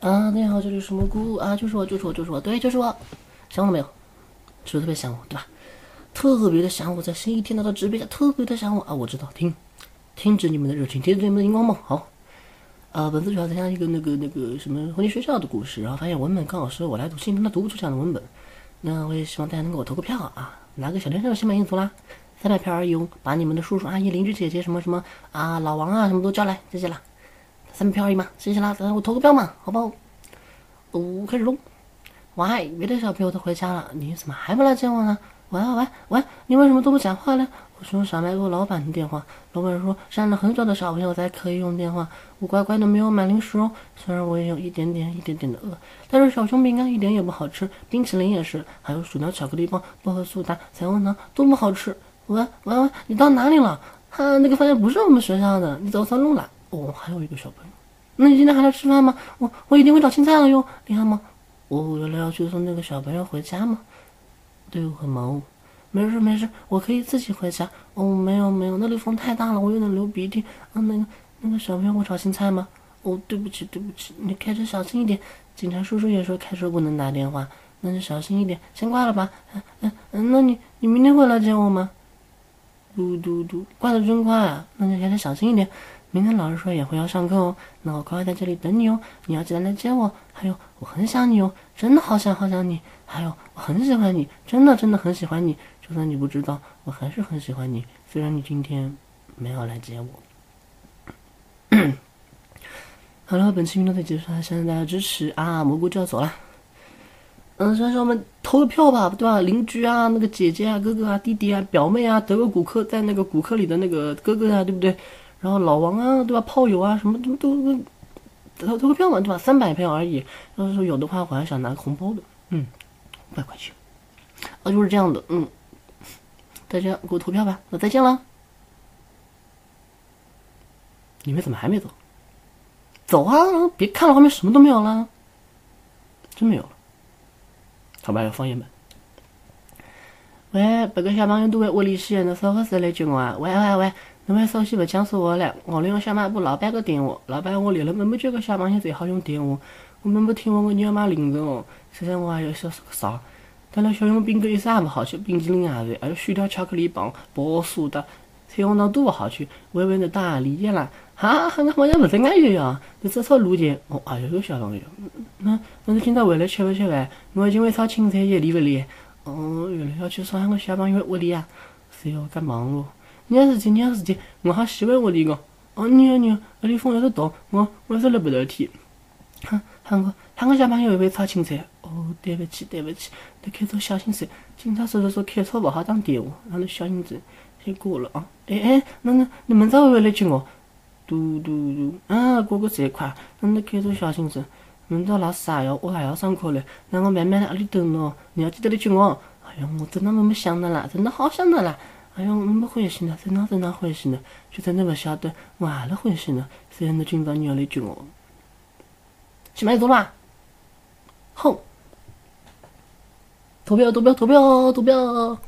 啊，大家好，这里是蘑菇啊，就是我，就是我，就是我，对，就是我，想我了没有？是不是特别想我，对吧？特别的想我，在新一天到的直播下，特别的想我啊！我知道，停，停止你们的热情，停止你们的荧光棒，好。呃，本次主要分享一个那个那个什么婚礼学校的故事，然后发现文本刚好是我来读，心中他读不出这样的文本。那我也希望大家能给我投个票啊！拿个小天使心满意足啦，三百票而已哦，把你们的叔叔阿姨、邻居姐姐什么什么啊、老王啊什么都叫来，谢谢啦。三票而已嘛，谢谢啦，等我投个票嘛，好不好？哦，开始喽。喂，别的小朋友都回家了，你怎么还不来接我呢？喂喂喂，你为什么都不讲话呢？我说少买过老板的电话，老板说生了很少的小朋友才可以用电话。我乖乖的没有买零食哦，虽然我也有一点点一点点的饿，但是小熊饼干一点也不好吃，冰淇淋也是，还有薯条、巧克力棒、薄荷苏打、彩虹糖都不好吃。喂喂喂，你到哪里了？哈，那个饭店不是我们学校的，你走错路了。哦，还有一个小朋友，那你今天还来吃饭吗？我我一定会找青菜了哟，你看吗？我原来要去送那个小朋友回家吗？对，我很忙。没事没事，我可以自己回家。哦，没有没有，那里风太大了，我有点流鼻涕。啊，那个那个小朋友会炒青菜吗？哦，对不起对不起，你开车小心一点。警察叔叔也说开车不能打电话，那就小心一点。先挂了吧。嗯嗯，那你你明天会来接我吗？嘟嘟嘟，挂的真快啊！那就开车小心一点。明天老师说也会要上课哦，那我乖乖在这里等你哦。你要记得来接我。还有，我很想你哦，真的好想好想你。还有，我很喜欢你，真的真的很喜欢你。就算你不知道，我还是很喜欢你。虽然你今天没有来接我。好了，本期运动就结束了，谢谢大家支持啊！蘑菇就要走了。嗯，先说我们投个票吧，对吧？邻居啊，那个姐姐啊，哥哥啊，弟弟啊，表妹啊，德国骨科在那个骨科里的那个哥哥啊，对不对？然后老王啊，对吧？炮友啊，什么都都投投个票嘛，对吧？三百票而已。要是有的话，我还想拿个红包的，嗯，五百块钱。啊，就是这样的，嗯。大家给我投票吧，那再见了。你们怎么还没走？走啊！别看了，后面什么都没有了，真没有了。好吧，有方言版。喂，别个小朋友都会屋里洗，那啥个时候来接我啊？喂喂喂！侬还稍息不讲说话了？我利用小卖部老板个电话，老板我连了没几个小朋友最好用电话，我们不听话我你要买零食哦。现在我还要小啥？当然小熊饼干一啥也不好吃，冰淇淋也是，还有薯条、巧克力棒、薄酥的，彩虹糖都不好吃。微微的大家理解了。哈，我好像不是安逸呀，你这条路径，哦，哎呦，小朋友，那那是今朝回来吃不吃饭？我今晚炒青菜叶，理不离？哦，原来要去上海个小朋友屋里啊？是哟，干忙咯。你要事情，你要事情，我好喜欢我的个。哦，你好你好，那里风有点大，我我是来不得体。哼，喊个喊个小朋友会会炒青菜。哦，对不起对不起，得开车小心些。警察叔叔说开车不好打电话，让你小心点。先挂了啊。哎哎，那那你们早会不会来接我？嘟嘟嘟，啊，过个这快，那你开车小心些。明早老师还要我还要上课嘞，那我慢慢在那里等哦。你要记得来接我。哎呀，我真的没没想到啦，真的好想的啦。哎呦，我没欢喜呢，真的真的欢喜呢，就算你不晓得，我还是欢喜呢。虽然你今朝你要来接我，去买走吧，哼，投票投票投票投票。